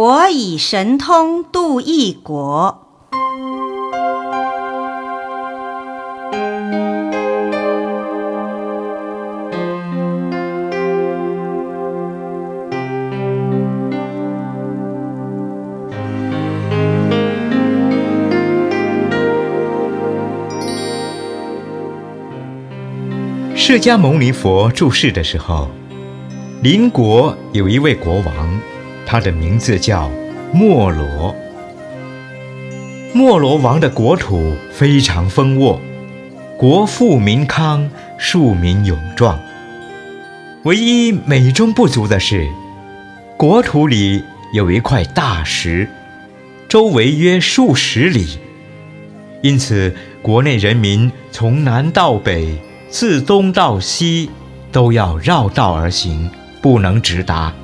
佛以神通度一国。释迦牟尼佛住世的时候，邻国有一位国王，他的名字叫莫罗。莫罗王的国土非常丰沃，国富民康，庶民勇壮。唯一美中不足的是，国土里有一块大石，周围约数十里，因此国内人民从南到北。自东到西，都要绕道而行，不能直达。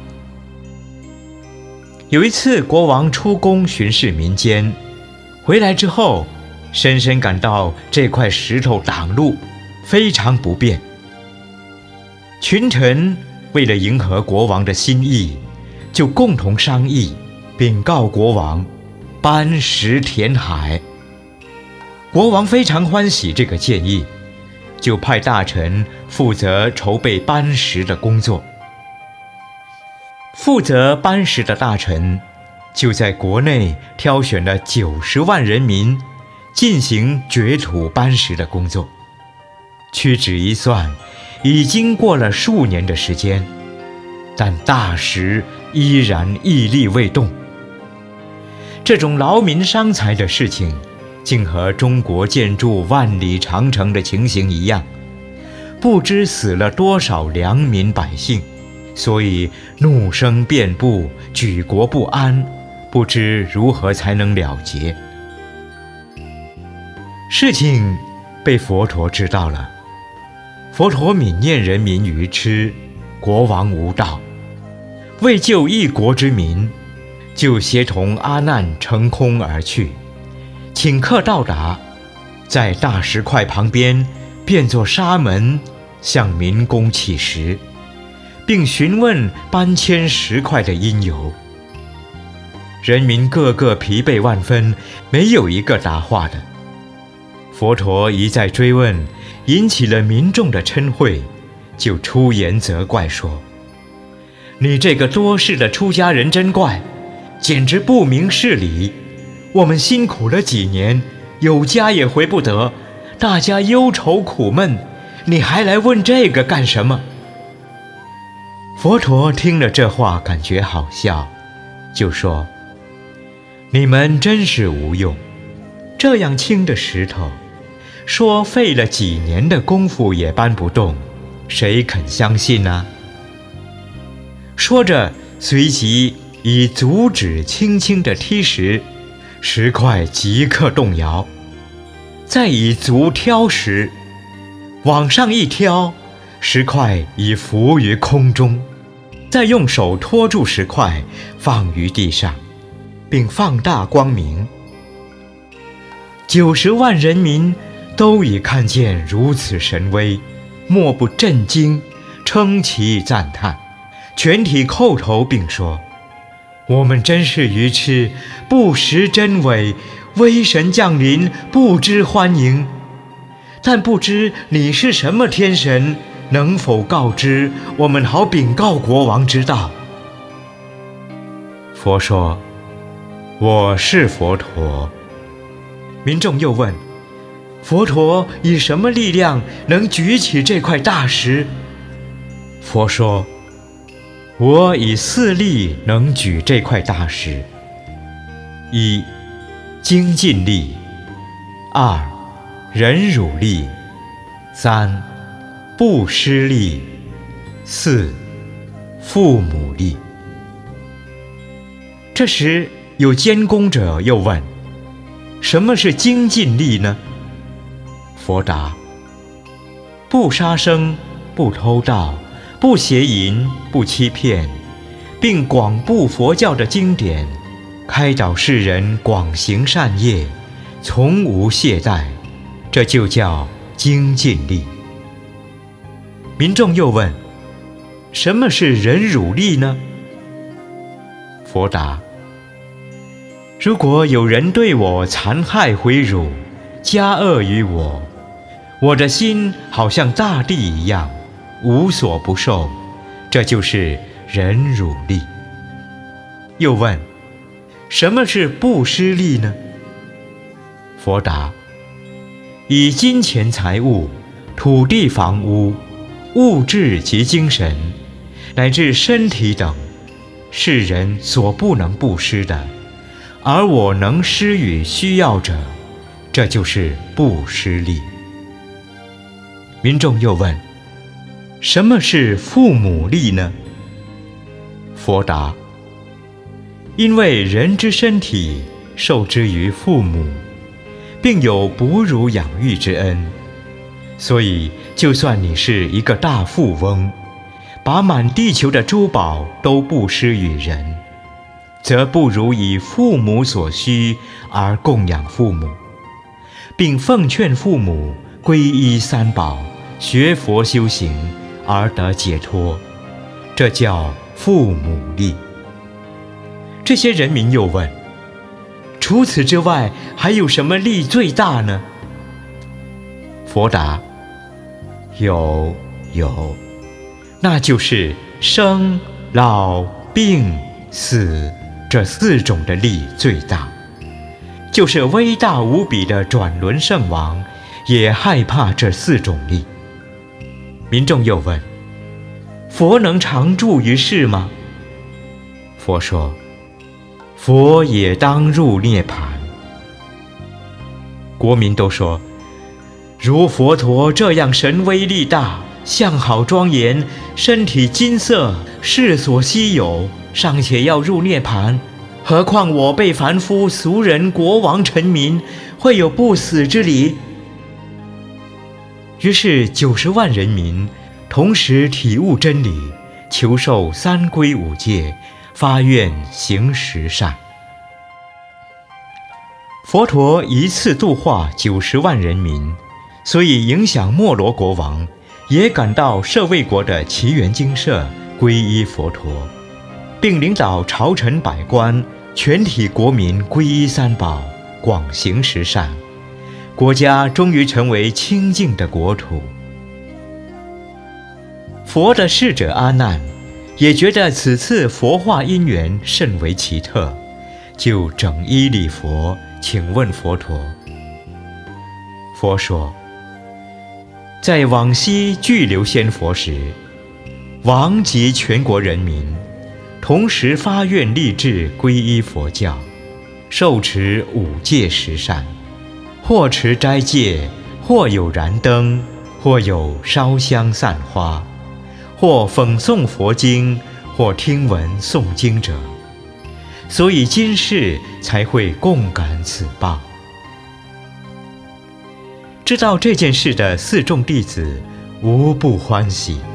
有一次，国王出宫巡视民间，回来之后，深深感到这块石头挡路，非常不便。群臣为了迎合国王的心意，就共同商议，禀告国王，搬石填海。国王非常欢喜这个建议。就派大臣负责筹备搬石的工作。负责搬石的大臣就在国内挑选了九十万人民，进行掘土搬石的工作。屈指一算，已经过了数年的时间，但大石依然屹立未动。这种劳民伤财的事情。竟和中国建筑万里长城的情形一样，不知死了多少良民百姓，所以怒声遍布，举国不安，不知如何才能了结。事情被佛陀知道了，佛陀悯念人民愚痴，国王无道，为救一国之民，就协同阿难乘空而去。顷刻到达，在大石块旁边变作沙门，向民工乞食，并询问搬迁石块的因由。人民个个疲惫万分，没有一个答话的。佛陀一再追问，引起了民众的嗔恚，就出言责怪说：“你这个多事的出家人真怪，简直不明事理。”我们辛苦了几年，有家也回不得，大家忧愁苦闷，你还来问这个干什么？佛陀听了这话，感觉好笑，就说：“你们真是无用，这样轻的石头，说费了几年的功夫也搬不动，谁肯相信呢？”说着，随即以足趾轻轻地踢石。石块即刻动摇，再以足挑石，往上一挑，石块已浮于空中。再用手托住石块，放于地上，并放大光明。九十万人民都已看见如此神威，莫不震惊，称奇赞叹，全体叩头并说。我们真是愚痴，不识真伪，威神降临，不知欢迎。但不知你是什么天神，能否告知我们，好禀告国王知道？佛说：“我是佛陀。”民众又问：“佛陀以什么力量能举起这块大石？”佛说。我以四力能举这块大石：一、精进力；二、忍辱力；三、不失力；四、父母力。这时，有监工者又问：“什么是精进力呢？”佛答：“不杀生，不偷盗。”不邪淫，不欺骗，并广布佛教的经典，开导世人广行善业，从无懈怠，这就叫精进力。民众又问：什么是忍辱力呢？佛答：如果有人对我残害毁辱，加恶于我，我的心好像大地一样，无所不受。这就是忍辱力。又问：什么是布施力呢？佛答：以金钱财物、土地房屋、物质及精神，乃至身体等，是人所不能布施的，而我能施与需要者。这就是布施力。民众又问：“什么是父母力呢？”佛答：“因为人之身体受之于父母，并有哺乳养育之恩，所以就算你是一个大富翁，把满地球的珠宝都布施与人，则不如以父母所需而供养父母。”并奉劝父母皈依三宝、学佛修行而得解脱，这叫父母力。这些人民又问：除此之外，还有什么力最大呢？佛答：有有，那就是生、老、病、死这四种的力最大。就是威大无比的转轮圣王，也害怕这四种力。民众又问：“佛能常住于世吗？”佛说：“佛也当入涅盘。”国民都说：“如佛陀这样神威力大，相好庄严，身体金色，世所稀有，尚且要入涅盘。”何况我辈凡夫俗人、国王、臣民，会有不死之理？于是九十万人民同时体悟真理，求受三皈五戒，发愿行十善。佛陀一次度化九十万人民，所以影响莫罗国王，也赶到舍卫国的奇缘精舍皈依佛陀。并领导朝臣百官、全体国民皈依三宝，广行十善，国家终于成为清净的国土。佛的侍者阿难也觉得此次佛化因缘甚为奇特，就整衣礼佛，请问佛陀。佛说：在往昔巨流仙佛时，王及全国人民。同时发愿立志皈依佛教，受持五戒十善，或持斋戒，或有燃灯，或有烧香散花，或讽诵佛经，或听闻诵经者，所以今世才会共感此报。知道这件事的四众弟子无不欢喜。